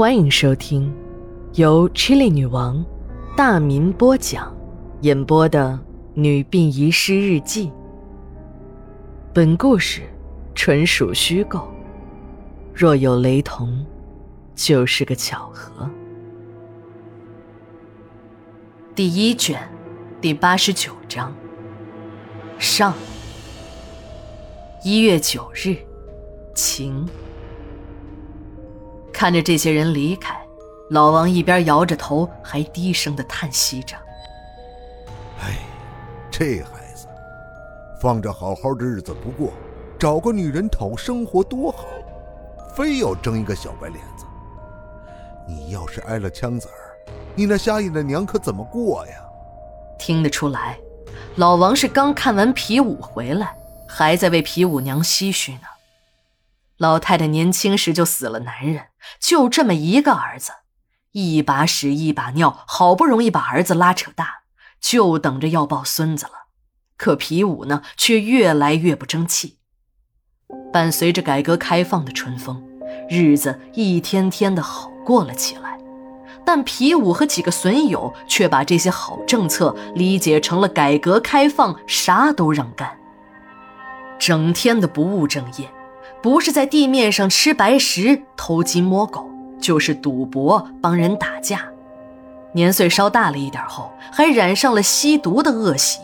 欢迎收听由 Chili 女王大民播讲、演播的《女病遗失日记》。本故事纯属虚构，若有雷同，就是个巧合。第一卷第八十九章上。一月九日，晴。看着这些人离开，老王一边摇着头，还低声的叹息着：“哎，这孩子，放着好好的日子不过，找个女人讨生活多好，非要争一个小白脸子。你要是挨了枪子儿，你那瞎眼的娘可怎么过呀？”听得出来，老王是刚看完皮舞回来，还在为皮舞娘唏嘘呢。老太太年轻时就死了男人，就这么一个儿子，一把屎一把尿，好不容易把儿子拉扯大，就等着要抱孙子了。可皮武呢，却越来越不争气。伴随着改革开放的春风，日子一天天的好过了起来。但皮武和几个损友却把这些好政策理解成了改革开放，啥都让干，整天的不务正业。不是在地面上吃白食、偷鸡摸狗，就是赌博、帮人打架。年岁稍大了一点后，还染上了吸毒的恶习。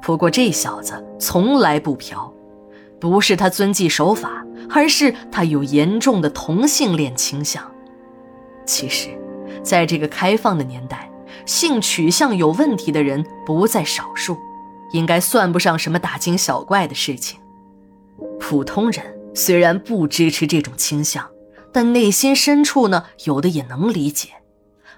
不过这小子从来不嫖，不是他遵纪守法，而是他有严重的同性恋倾向。其实，在这个开放的年代，性取向有问题的人不在少数，应该算不上什么大惊小怪的事情。普通人。虽然不支持这种倾向，但内心深处呢，有的也能理解。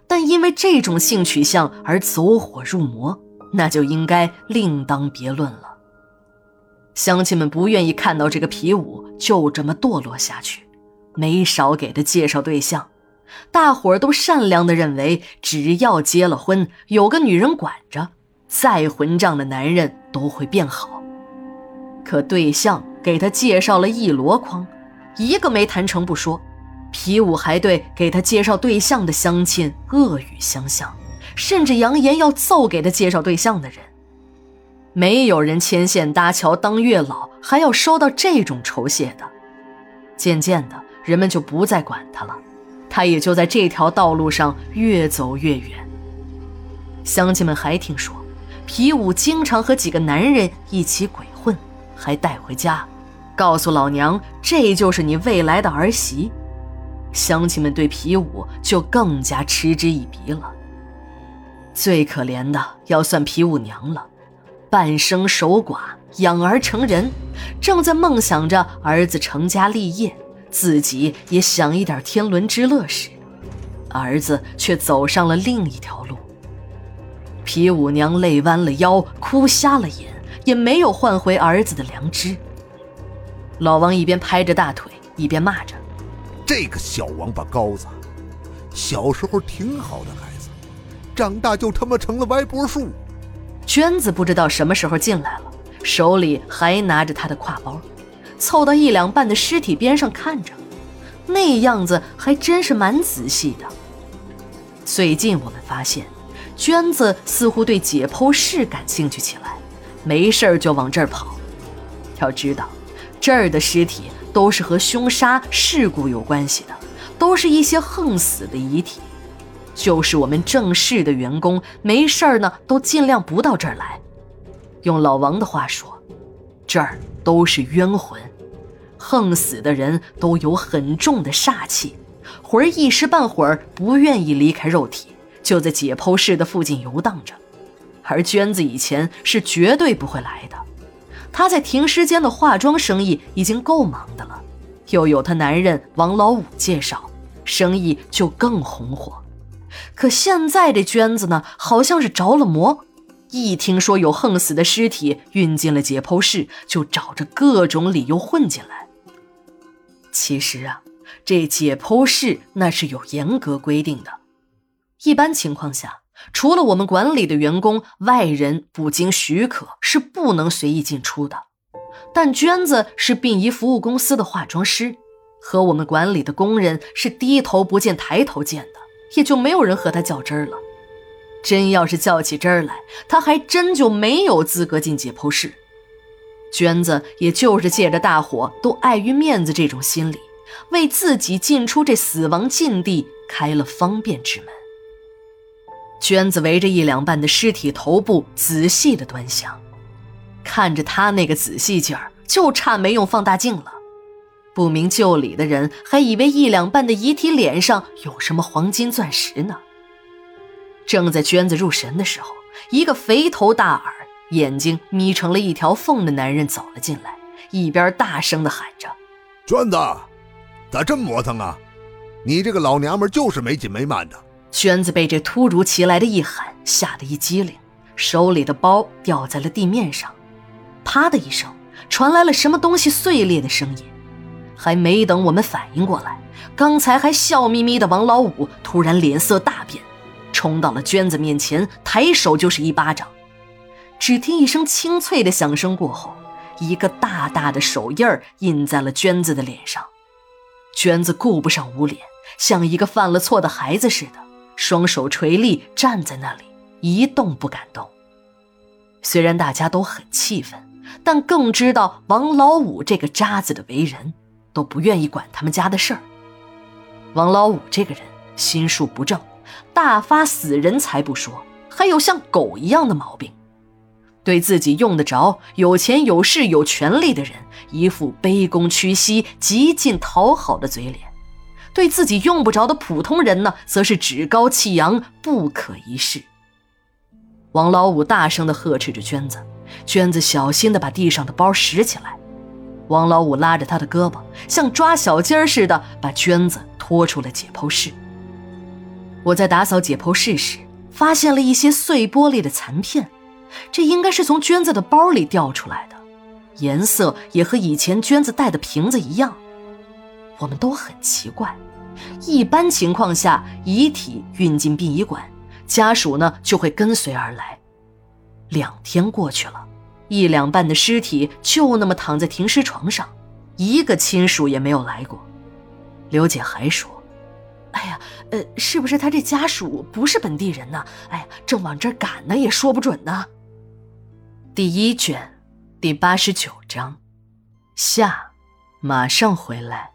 但因为这种性取向而走火入魔，那就应该另当别论了。乡亲们不愿意看到这个皮武就这么堕落下去，没少给他介绍对象。大伙儿都善良的认为，只要结了婚，有个女人管着，再混账的男人都会变好。可对象。给他介绍了一箩筐，一个没谈成不说，皮武还对给他介绍对象的乡亲恶语相向，甚至扬言要揍给他介绍对象的人。没有人牵线搭桥当月老，还要收到这种酬谢的。渐渐的，人们就不再管他了，他也就在这条道路上越走越远。乡亲们还听说，皮武经常和几个男人一起鬼混，还带回家。告诉老娘，这就是你未来的儿媳。乡亲们对皮武就更加嗤之以鼻了。最可怜的要算皮武娘了，半生守寡，养儿成人，正在梦想着儿子成家立业，自己也享一点天伦之乐时，儿子却走上了另一条路。皮武娘累弯了腰，哭瞎了眼，也没有换回儿子的良知。老王一边拍着大腿，一边骂着：“这个小王八羔子，小时候挺好的孩子，长大就他妈成了歪脖树。”娟子不知道什么时候进来了，手里还拿着他的挎包，凑到一两半的尸体边上看着，那样子还真是蛮仔细的。最近我们发现，娟子似乎对解剖室感兴趣起来，没事儿就往这儿跑。要知道。这儿的尸体都是和凶杀事故有关系的，都是一些横死的遗体。就是我们正式的员工，没事儿呢，都尽量不到这儿来。用老王的话说，这儿都是冤魂，横死的人都有很重的煞气，魂儿一时半会儿不愿意离开肉体，就在解剖室的附近游荡着。而娟子以前是绝对不会来的。她在停尸间的化妆生意已经够忙的了，又有她男人王老五介绍，生意就更红火。可现在这娟子呢，好像是着了魔，一听说有横死的尸体运进了解剖室，就找着各种理由混进来。其实啊，这解剖室那是有严格规定的，一般情况下。除了我们管理的员工，外人不经许可是不能随意进出的。但娟子是殡仪服务公司的化妆师，和我们管理的工人是低头不见抬头见的，也就没有人和他较真儿了。真要是较起真儿来，他还真就没有资格进解剖室。娟子也就是借着大伙都碍于面子这种心理，为自己进出这死亡禁地开了方便之门。娟子围着一两半的尸体头部仔细的端详，看着他那个仔细劲儿，就差没用放大镜了。不明就里的人还以为一两半的遗体脸上有什么黄金钻石呢。正在娟子入神的时候，一个肥头大耳、眼睛眯成了一条缝的男人走了进来，一边大声的喊着：“娟子，咋这么磨蹭啊？你这个老娘们就是没紧没慢的。”娟子被这突如其来的一喊吓得一激灵，手里的包掉在了地面上，啪的一声，传来了什么东西碎裂的声音。还没等我们反应过来，刚才还笑眯眯的王老五突然脸色大变。冲到了娟子面前，抬手就是一巴掌。只听一声清脆的响声过后，一个大大的手印印在了娟子的脸上。娟子顾不上捂脸，像一个犯了错的孩子似的，双手垂立站在那里，一动不敢动。虽然大家都很气愤，但更知道王老五这个渣子的为人，都不愿意管他们家的事儿。王老五这个人心术不正。大发死人财不说，还有像狗一样的毛病，对自己用得着、有钱有势有权力的人，一副卑躬屈膝、极尽讨好的嘴脸；对自己用不着的普通人呢，则是趾高气扬、不可一世。王老五大声地呵斥着娟子，娟子小心地把地上的包拾起来。王老五拉着他的胳膊，像抓小鸡儿似的，把娟子拖出了解剖室。我在打扫解剖室时，发现了一些碎玻璃的残片，这应该是从娟子的包里掉出来的，颜色也和以前娟子带的瓶子一样。我们都很奇怪，一般情况下，遗体运进殡仪馆，家属呢就会跟随而来。两天过去了，一两半的尸体就那么躺在停尸床上，一个亲属也没有来过。刘姐还说。哎呀，呃，是不是他这家属不是本地人呢？哎呀，正往这儿赶呢，也说不准呢。第一卷，第八十九章，下，马上回来。